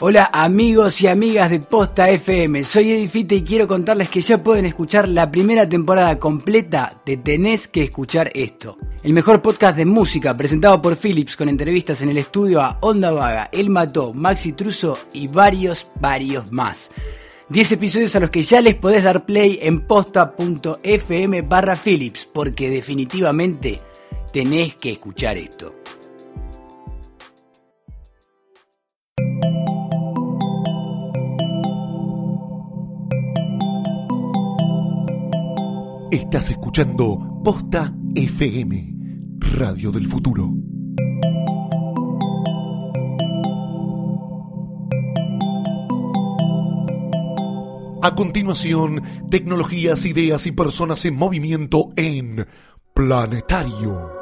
Hola amigos y amigas de Posta FM, soy Edifite y quiero contarles que ya pueden escuchar la primera temporada completa de Tenés que escuchar esto. El mejor podcast de música presentado por Philips con entrevistas en el estudio a Onda Vaga, El Mató, Maxi Truso y varios, varios más. 10 episodios a los que ya les podés dar play en posta.fm barra Philips, porque definitivamente tenés que escuchar esto. Estás escuchando Posta FM, Radio del Futuro. A continuación, tecnologías, ideas y personas en movimiento en Planetario.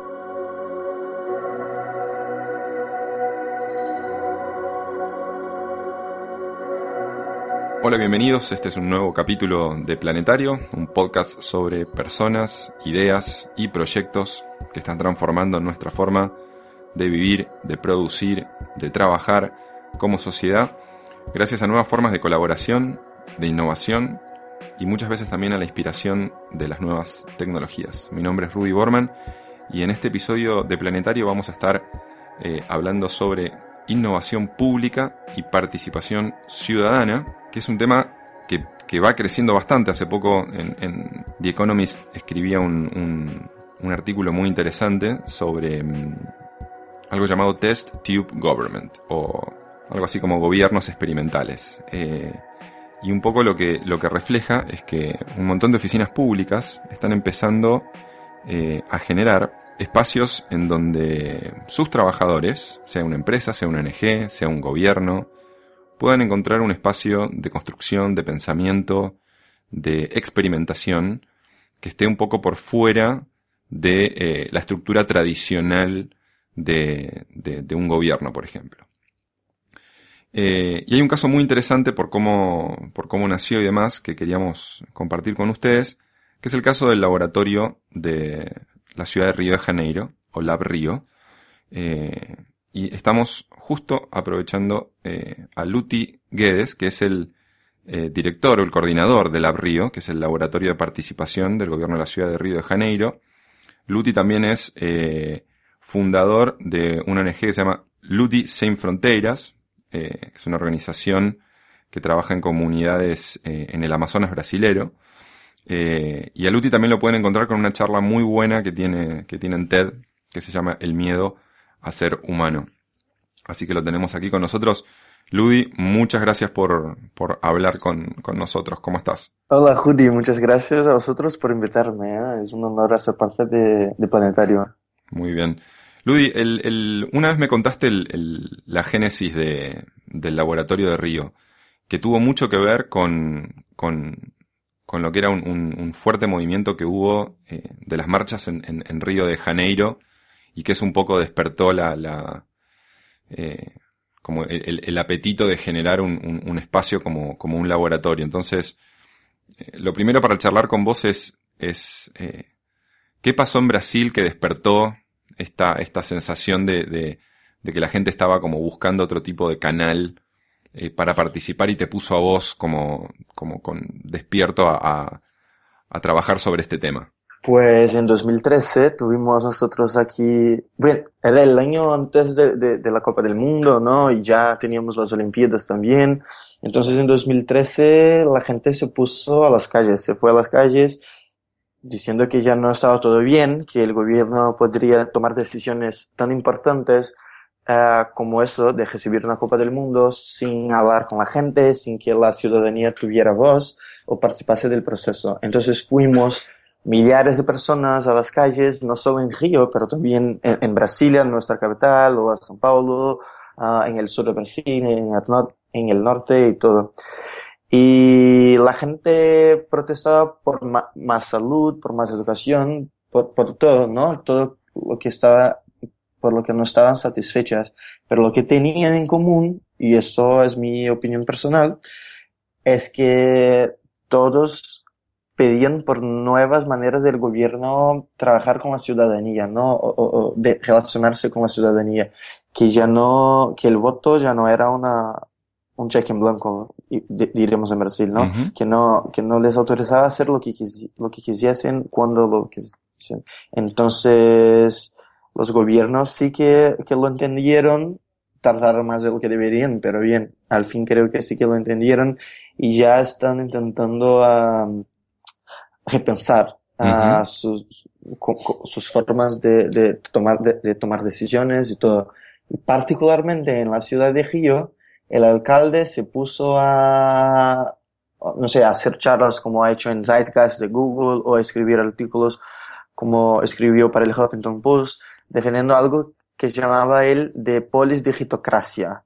Hola, bienvenidos. Este es un nuevo capítulo de Planetario, un podcast sobre personas, ideas y proyectos que están transformando nuestra forma de vivir, de producir, de trabajar como sociedad, gracias a nuevas formas de colaboración, de innovación y muchas veces también a la inspiración de las nuevas tecnologías. Mi nombre es Rudy Borman y en este episodio de Planetario vamos a estar eh, hablando sobre innovación pública y participación ciudadana que es un tema que, va creciendo bastante. Hace poco en, The Economist escribía un, artículo muy interesante sobre mm, algo llamado Test Tube Government, o algo así como gobiernos experimentales. Eh, y un poco lo que, lo que refleja es que un montón de oficinas públicas están empezando eh, a generar espacios en donde sus trabajadores, sea una empresa, sea una ONG, sea un gobierno, puedan encontrar un espacio de construcción, de pensamiento, de experimentación, que esté un poco por fuera de eh, la estructura tradicional de, un gobierno, por ejemplo. Eh, y hay un caso muy interesante por cómo, por cómo nació y demás que queríamos compartir con ustedes, que es el caso del laboratorio de la ciudad de Río de Janeiro, o Lab Río, eh, y estamos justo aprovechando eh, a Luti Guedes, que es el eh, director o el coordinador del LabRio, que es el laboratorio de participación del gobierno de la ciudad de Río de Janeiro. Luti también es eh, fundador de una ONG que se llama Luti Sin Fronteiras, que es una organización que trabaja en comunidades en el Amazonas brasilero. y a Luti también lo pueden encontrar con una charla muy buena que tiene, que tiene en TED, que se llama El miedo a ser humano. Así que lo tenemos aquí con nosotros. Ludi, muchas gracias por, hablar con, nosotros. ¿Cómo estás? Hola, Judy. Muchas gracias a vosotros por invitarme. ¿eh? Es un honor ser parte de, Planetario. Muy bien. Ludi, una vez me contaste la génesis del laboratorio de Río, que tuvo mucho que ver con, lo que era un, fuerte movimiento que hubo eh, de las marchas en, en Río de Janeiro y que es un poco despertó la, la eh, como el, apetito de generar un, espacio como, como, un laboratorio. Entonces, eh, lo primero para charlar con vos es, es eh, ¿qué pasó en Brasil que despertó esta, esta sensación de, de, que la gente estaba como buscando otro tipo de canal para participar y te puso a vos como, como con despierto a, a trabajar sobre este tema? Pues en 2013 tuvimos nosotros aquí, bueno, era el año antes de, la Copa del Mundo, ¿no? Y ya teníamos las Olimpiadas también. Entonces en 2013 la gente se puso a las calles, se fue a las calles diciendo que ya no estaba todo bien, que el gobierno podría tomar decisiones tan importantes uh, como eso de recibir una Copa del Mundo sin hablar con la gente, sin que la ciudadanía tuviera voz o participase del proceso. Entonces fuimos millares de personas a las calles, no solo en Río, pero también en, Brasilia, nuestra capital, o a São Paulo, uh, en el sur de Brasil, en el, en el norte y todo. Y la gente protestaba por más salud, por más educación, por, por todo, ¿no? Todo lo que estaba, por lo que no estaban satisfechas. Pero lo que tenían en común, y esto es mi opinión personal, es que todos pedían por nuevas maneras del gobierno trabajar con la ciudadanía, ¿no? O, de relacionarse con la ciudadanía, que ya no, que el voto ya no era una, un cheque en blanco, diríamos en Brasil, ¿no? que ¿no? Que no les autorizaba hacer lo que, lo que quisiesen cuando lo quisiesen. Entonces, los gobiernos sí que, que lo entendieron, tardaron más de lo que deberían, pero bien, al fin creo que sí que lo entendieron y ya están intentando uh, repensar uh, sus, sus formas de, de tomar, de, tomar decisiones y todo. Y particularmente en la ciudad de Río, el alcalde se puso a, no sé, a hacer charlas como ha hecho en Zeitgeist de Google o a escribir artículos como escribió para el Huffington Post, defendiendo algo que llamaba él de polisdigitocracia.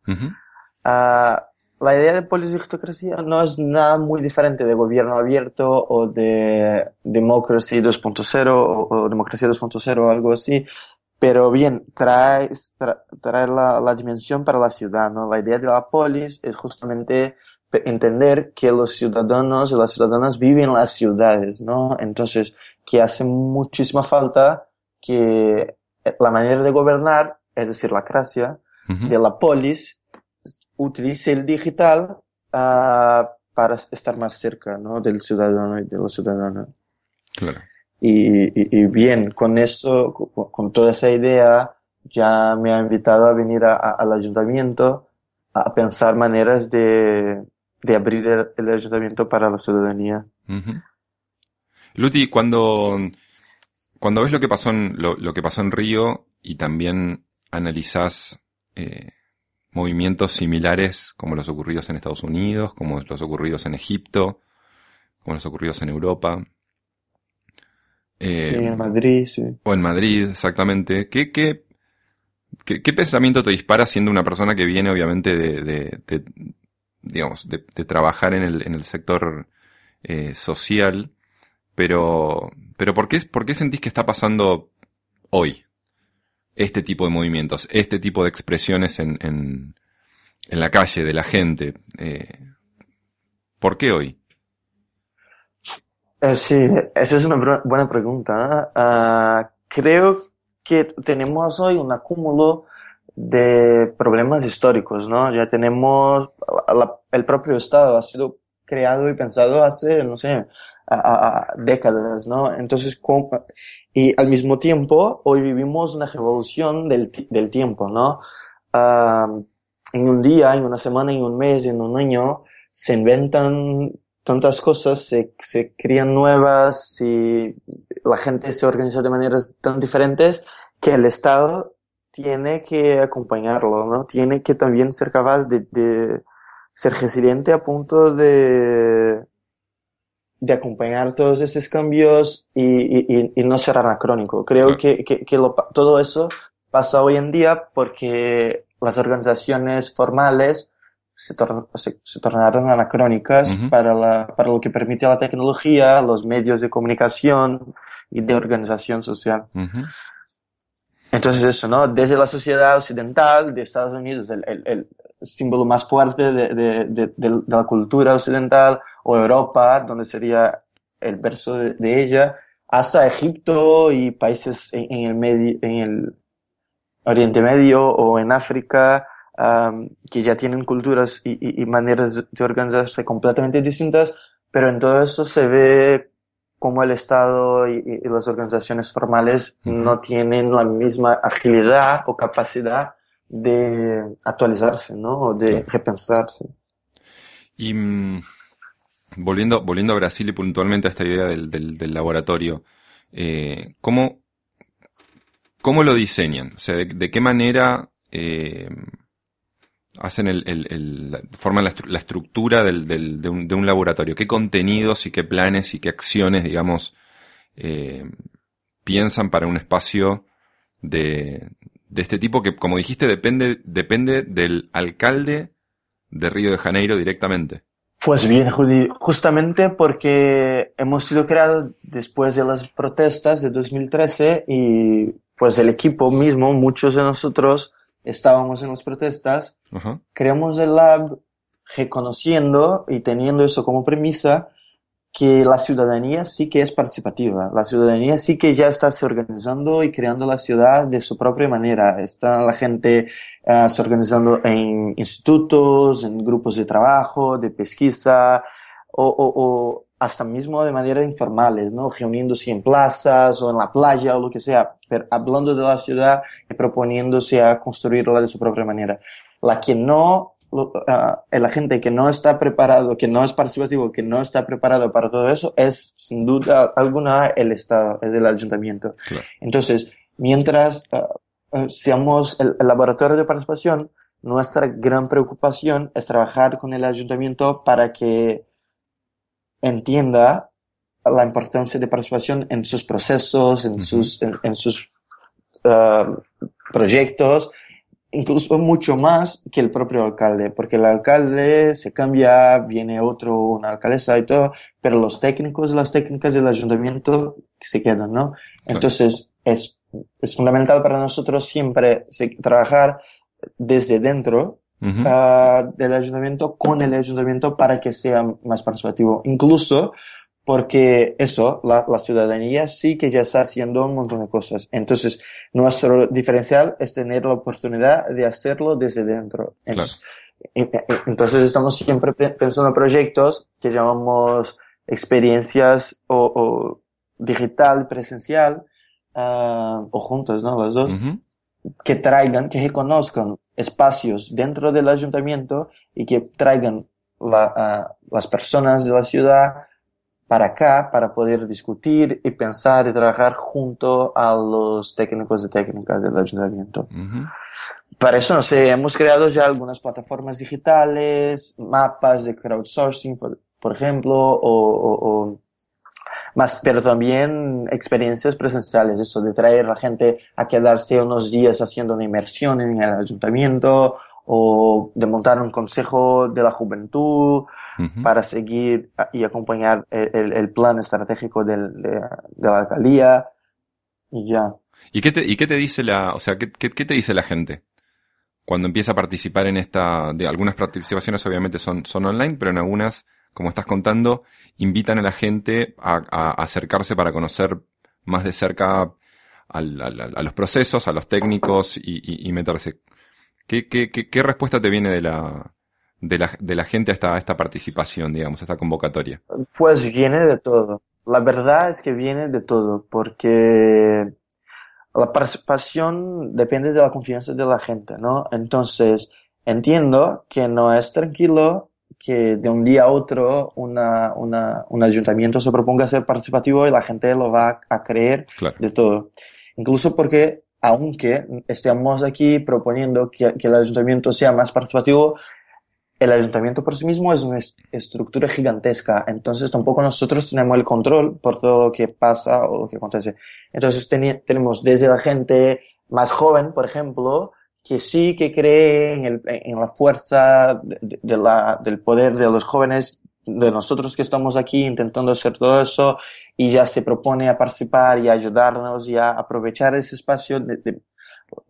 Ah, la idea de polisdigitocracia no es nada muy diferente de gobierno abierto o de democracy 2.0 o, democracia 2.0 o algo así, pero bien, trae, trae la, la, dimensión para la ciudad, ¿no? La idea de la polis es justamente entender que los ciudadanos y las ciudadanas viven en las ciudades, ¿no? Entonces, que hace muchísima falta que la manera de gobernar, es decir, la cracia de la polis, utilice el digital uh, para estar más cerca ¿no? del ciudadano y de la ciudadana. Claro. Y, y, bien, con eso, con, toda esa idea, ya me ha invitado a venir al ayuntamiento a pensar maneras de, de abrir el, ayuntamiento para la ciudadanía. Luti, cuando, cuando ves lo que pasó en, lo, que pasó en Río y también analizás eh, movimientos similares como los ocurridos en Estados Unidos, como los ocurridos en Egipto, como los ocurridos en Europa. Eh, sí, en Madrid, sí. O en Madrid, exactamente. ¿Qué, qué, qué, pensamiento te dispara siendo una persona que viene obviamente de, de, digamos, de, trabajar en el, en el sector eh, social pero, pero ¿por qué, ¿por qué sentís que está pasando hoy este tipo de movimientos, este tipo de expresiones en, en, en la calle de la gente? Eh, ¿Por qué hoy? Eh, sí, esa es una buena pregunta. Uh, creo que tenemos hoy un acúmulo de problemas históricos, ¿no? Ya tenemos, el propio Estado ha sido creado y pensado hace, no sé, a, décadas, ¿no? Entonces, y al mismo tiempo, hoy vivimos una revolución del, del tiempo, ¿no? en un día, en una semana, en un mes, en un año, se inventan tantas cosas, se, se crían nuevas y la gente se organiza de maneras tan diferentes que el Estado tiene que acompañarlo, ¿no? Tiene que también ser capaz de, de ser resiliente a punto de, de acompañar todos esos cambios y, y, y no ser anacrónico. Creo que, que, que lo, todo eso pasa hoy en día porque las organizaciones formales se, se, se tornaron anacrónicas para, la, para lo que permite la tecnología, los medios de comunicación y de organización social. Entonces eso, ¿no? Desde la sociedad occidental de Estados Unidos, el, el, el símbolo más fuerte de, de, de, de, la cultura occidental, o Europa, donde sería el verso de, ella, hasta Egipto y países en, el, medio, en el Oriente Medio o en África, que ya tienen culturas y, y, maneras de organizarse completamente distintas, pero en todo eso se ve como el Estado y, las organizaciones formales no tienen la misma agilidad o capacidad de actualizarse, ¿no? O de repensarse. Y mm, volviendo, volviendo a Brasil y puntualmente a esta idea del, del, laboratorio, eh, ¿cómo, ¿cómo lo diseñan? O sea, ¿de, qué manera eh, hacen el, el, forman la, estructura del, del, de, un, de, un, laboratorio? ¿Qué contenidos y qué planes y qué acciones, digamos, eh, piensan para un espacio de, de este tipo que, como dijiste, depende, depende del alcalde de Río de Janeiro directamente? Pues bien, justamente porque hemos sido creados después de las protestas de 2013 y pues el equipo mismo, muchos de nosotros, estábamos en las protestas, creamos el lab reconociendo y teniendo eso como premisa que la ciudadanía sí que es participativa, la ciudadanía sí que ya está se organizando y creando la ciudad de su propia manera. Está la gente uh, se organizando en institutos, en grupos de trabajo, de pesquisa, o, o, o, hasta mismo de manera informales, ¿no? Reuniéndose en plazas o en la playa o lo que sea, hablando de la ciudad y proponiéndose a construirla de su propia manera. La que no uh, la gente que no está preparado, que no es participativo, que no está preparado para todo eso, es sin duda alguna el Estado, es el ayuntamiento. Claro. Entonces, mientras uh, seamos el, el, laboratorio de participación, nuestra gran preocupación es trabajar con el ayuntamiento para que entienda la importancia de participación en sus procesos, en uh -huh. sus, en, en sus uh, proyectos, incluso mucho más que el propio alcalde, porque el alcalde se cambia, viene otro, una alcaldesa y todo, pero los técnicos, las técnicas del ayuntamiento se quedan, ¿no? Entonces, es, es fundamental para nosotros siempre trabajar desde dentro uh -huh. uh, del ayuntamiento con el ayuntamiento para que sea más participativo. Incluso porque eso, la, la, ciudadanía sí que ya está haciendo un montón de cosas. Entonces, nuestro diferencial es tener la oportunidad de hacerlo desde dentro. Entonces, claro. entonces estamos siempre pensando proyectos que llamamos experiencias o, o digital, presencial, uh, o juntos, ¿no? Los dos. Uh -huh. que traigan, que reconozcan espacios dentro del ayuntamiento y que traigan la, uh, las personas de la ciudad para acá para poder discutir y pensar y trabajar junto a los técnicos y técnicas del ayuntamiento. Uh -huh. Para eso, no sé, hemos creado ya algunas plataformas digitales, mapas de crowdsourcing, por, por ejemplo, o, o, o, más, pero también experiencias presenciales, eso de traer a la gente a quedarse unos días haciendo una inmersión en el ayuntamiento o de montar un consejo de la juventud uh -huh. para seguir y acompañar el, el plan estratégico del, de, de, la alcaldía y ya. ¿Y qué te, y qué te dice la, o sea, qué, qué, qué te dice la gente? Cuando empieza a participar en esta, de algunas participaciones obviamente son, son online, pero en algunas, como estás contando, invitan a la gente a, a acercarse para conocer más de cerca al, al, a los procesos, a los técnicos y, y, y meterse. ¿Qué, qué, qué, ¿Qué, respuesta te viene de la, de la, de la gente a esta, a esta participación, digamos, a esta convocatoria? Pues viene de todo. La verdad es que viene de todo, porque la participación depende de la confianza de la gente, ¿no? Entonces, entiendo que no es tranquilo que de un día a otro una, una, un ayuntamiento se proponga ser participativo y la gente lo va a creer claro. de todo. Incluso porque aunque estemos aquí proponiendo que, que, el ayuntamiento sea más participativo, el ayuntamiento por sí mismo es una estructura gigantesca, entonces tampoco nosotros tenemos el control por todo lo que pasa o lo que acontece. Entonces tenemos desde la gente más joven, por ejemplo, que sí que cree en, la fuerza del poder de los jóvenes de nosotros que estamos aquí intentando hacer todo eso y ya se propone a participar y a ayudarnos y a aprovechar ese espacio de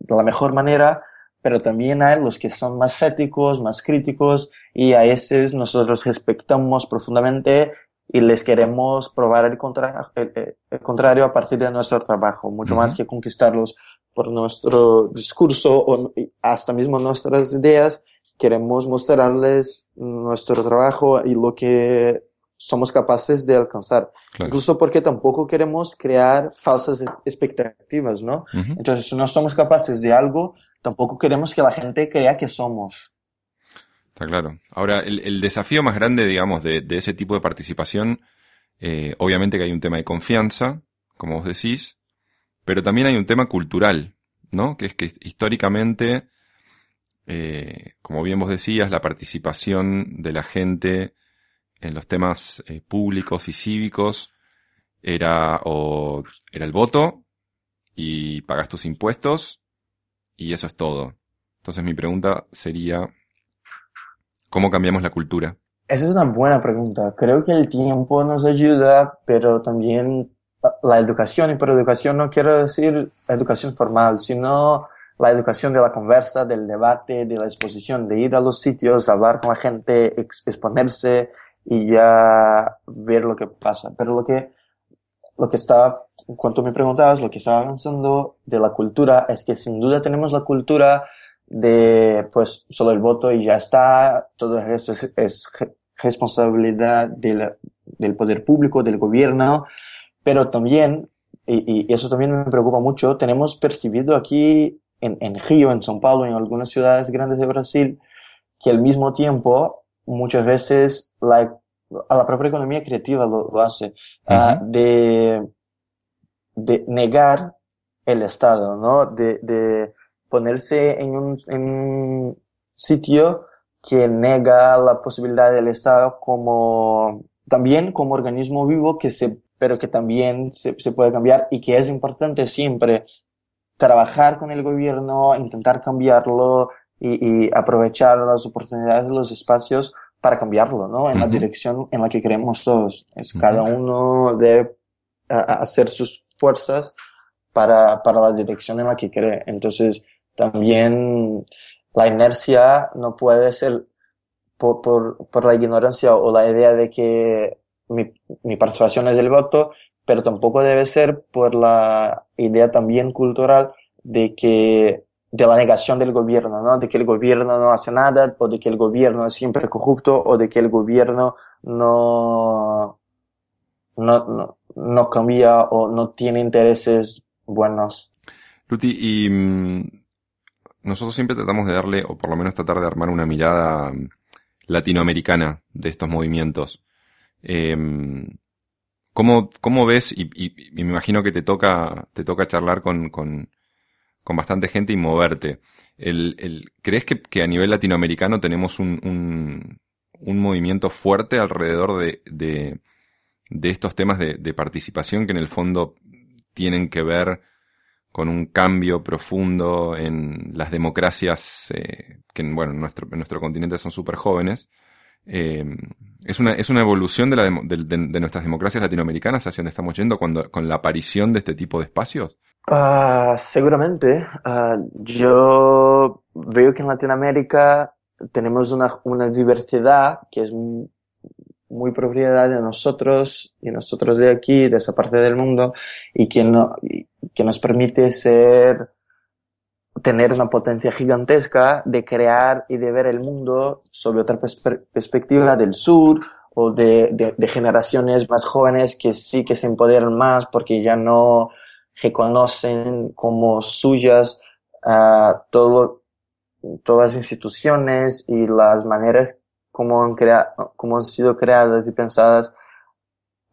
la mejor manera, pero también hay los que son más céticos, más críticos y a esos nosotros respetamos profundamente y les queremos probar el, contra, el, el contrario a partir de nuestro trabajo, mucho uh -huh. más que conquistarlos por nuestro discurso o hasta mismo nuestras ideas, queremos mostrarles nuestro trabajo y lo que somos capaces de alcanzar. Claro. Incluso porque tampoco queremos crear falsas expectativas, ¿no? Uh -huh. Entonces, si no somos capaces de algo, tampoco queremos que la gente crea que somos. Está claro. Ahora, el, desafío más grande, digamos, de, de ese tipo de participación, eh, obviamente que hay un tema de confianza, como vos decís, pero también hay un tema cultural, ¿no? Que es que históricamente eh, como bien vos decías, la participación de la gente en los temas eh, públicos y cívicos era o era el voto y pagas tus impuestos y eso es todo. Entonces mi pregunta sería, ¿cómo cambiamos la cultura? Esa es una buena pregunta. Creo que el tiempo nos ayuda, pero también la educación, y por educación no quiero decir educación formal, sino la educación de la conversa, del debate, de la exposición, de ir a los sitios, hablar con la gente, exponerse y ya ver lo que pasa. Pero lo que, lo que estaba, en cuanto me preguntabas, lo que estaba pensando de la cultura es que sin duda tenemos la cultura de, pues, solo el voto y ya está, todo esto es, es responsabilidad del, del poder público, del gobierno, pero también, y, y, eso también me preocupa mucho, tenemos percibido aquí en, en Río, en São Paulo, en algunas ciudades grandes de Brasil, que al mismo tiempo muchas veces la, a la propia economía creativa lo, lo hace, uh, de, de negar el Estado, ¿no? De, de ponerse en un, en un sitio que nega la posibilidad del Estado como, también como organismo vivo que se, pero que también se, se puede cambiar y que es importante siempre trabajar con el gobierno, intentar cambiarlo y, y aprovechar las oportunidades de los espacios para cambiarlo, ¿no? En uh -huh. la dirección en la que queremos todos. Es uh -huh. cada uno debe hacer sus fuerzas para, para la dirección en la que cree. Entonces, también la inercia no puede ser por, por, por la ignorancia o la idea de que mi, mi participación es el voto, pero tampoco debe ser por la idea también cultural de que de la negación del gobierno, ¿no? De que el gobierno no hace nada, o de que el gobierno es siempre corrupto, o de que el gobierno no, no, no, no cambia o no tiene intereses buenos. Luti, y mmm, nosotros siempre tratamos de darle, o por lo menos tratar de armar una mirada latinoamericana de estos movimientos. Eh, ¿cómo, ¿Cómo ves, y, me imagino que te toca, te toca charlar con, con, con bastante gente y moverte. El, ¿Crees que, que, a nivel latinoamericano tenemos un, un, un movimiento fuerte alrededor de, de, de estos temas de, participación que en el fondo tienen que ver con un cambio profundo en las democracias eh, que, bueno, en nuestro, nuestro continente son súper jóvenes? Eh, es, una, es una evolución de, la de, nuestras democracias latinoamericanas hacia donde estamos yendo cuando, con la aparición de este tipo de espacios? Uh, seguramente. Uh, yo veo que en Latinoamérica tenemos una, una diversidad que es muy propiedad de nosotros y nosotros de aquí, de esa parte del mundo, y que, no, que nos permite ser, tener una potencia gigantesca de crear y de ver el mundo sobre otra perspe perspectiva del sur o de, generaciones más jóvenes que sí que se empoderan más porque ya no, reconocen como suyas uh, todas las instituciones y las maneras como han, crea como han sido creadas y pensadas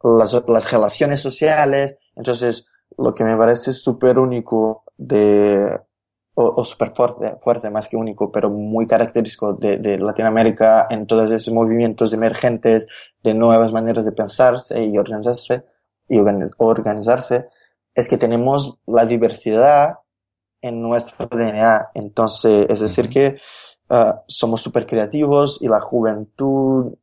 las, las relaciones sociales. Entonces, lo que me parece súper único de, o, o súper fuerte, fuerte, más que único, pero muy característico de, de Latinoamérica en todos esos movimientos emergentes de nuevas maneras de pensarse y organizarse, y organizarse, es que tenemos la diversidad en nuestro DNA. Entonces, es decir, que uh, somos súper creativos y la juventud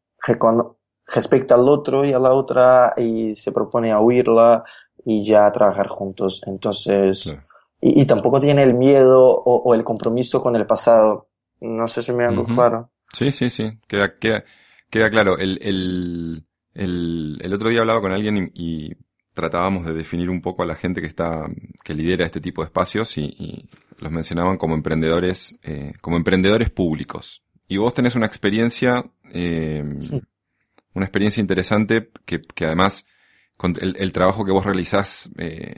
respecta al otro y a la otra y se propone a huirla y ya trabajar juntos. Entonces, y, y, tampoco tiene el miedo o, o, el compromiso con el pasado. No sé si me hago uh -huh. claro. Sí, sí, sí. Queda, queda, queda claro. El, el, el, el otro día hablaba con alguien y, y tratábamos de definir un poco a la gente que está, que lidera este tipo de espacios y, y los mencionaban como emprendedores, eh, como emprendedores públicos. Y vos tenés una experiencia, eh, sí. una experiencia interesante que, que además, con el, el, trabajo que vos realizás eh,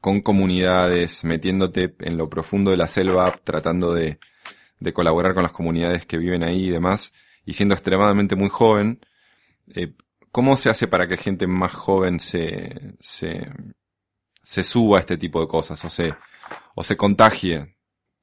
con comunidades, metiéndote en lo profundo de la selva, tratando de, de colaborar con las comunidades que viven ahí y demás, y siendo extremadamente muy joven, eh, ¿Cómo se hace para que gente más joven se, se, se suba a este tipo de cosas o se, o se contagie?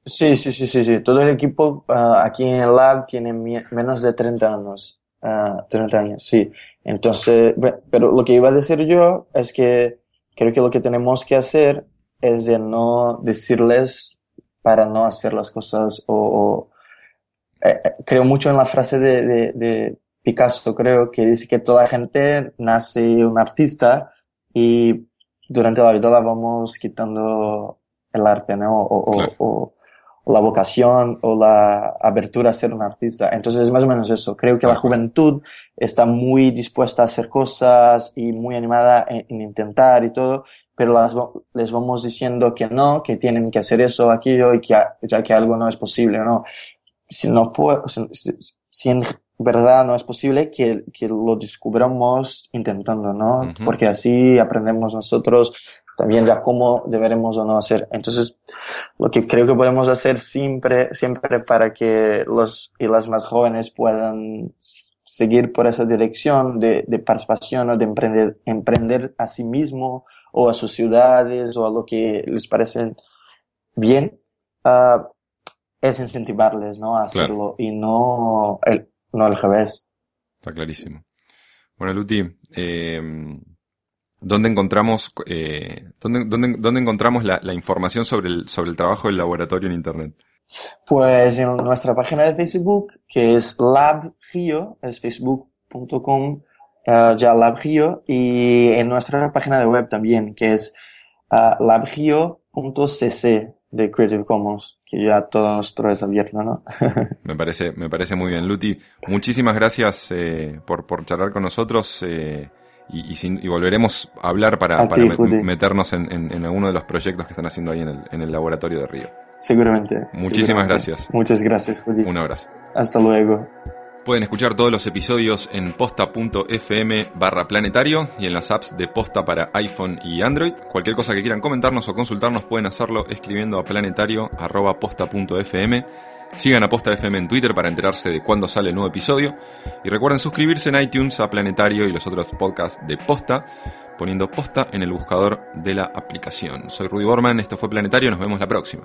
Sí, sí, sí, sí, sí. Todo el equipo uh, aquí en el lab tiene menos de 30 años. Uh, 30 años, sí. Entonces, pero lo que iba a decir yo es que creo que lo que tenemos que hacer es de no decirles para no hacer las cosas o, o eh, eh creo mucho en la frase de, de, de Picasso, creo, que dice que toda gente nace un artista y durante la vida la vamos quitando el arte, ¿no? O, claro. o, o, la vocación o la abertura a ser un artista. Entonces es más o menos eso. Creo que la juventud está muy dispuesta a hacer cosas y muy animada en, intentar y todo, pero las, les vamos diciendo que no, que tienen que hacer eso, aquello y que ya que algo no es posible, ¿no? Si no fue, si, en verdad no es posible, que, que lo descubramos intentando, ¿no? Porque así aprendemos nosotros también ya cómo deberemos o no hacer. Entonces, lo que creo que podemos hacer siempre, siempre para que los y las más jóvenes puedan seguir por esa dirección de, de participación o de emprender, emprender a sí mismo o a sus ciudades o a lo que les parece bien, uh, es incentivarles, ¿no? A hacerlo y no el, no al revés. Está clarísimo. Bueno, Luti, eh, ¿Dónde encontramos, eh, dónde, dónde, dónde encontramos la, la, información sobre el, sobre el trabajo del laboratorio en Internet? Pues en nuestra página de Facebook, que es LabGio, es facebook.com, uh, ya LabGio, y en nuestra página de web también, que es uh, labgio.cc de Creative Commons, que ya todo nuestro es abierto, ¿no? me parece, me parece muy bien. Luti, muchísimas gracias eh, por, por charlar con nosotros. Eh, y, volveremos a hablar para, meternos en, en, alguno de los proyectos que están haciendo ahí en el, en el laboratorio de Río. Seguramente. Muchísimas gracias. Muchas gracias, Judy. Un abrazo. Hasta luego. Pueden escuchar todos los episodios en posta.fm barra planetario y en las apps de posta para iPhone y Android. Cualquier cosa que quieran comentarnos o consultarnos pueden hacerlo escribiendo a planetario.posta.fm. Sigan a Posta FM en Twitter para enterarse de cuándo sale el nuevo episodio. Y recuerden suscribirse en iTunes a Planetario y los otros podcasts de Posta, poniendo Posta en el buscador de la aplicación. Soy Rudy Borman, esto fue Planetario, nos vemos la próxima.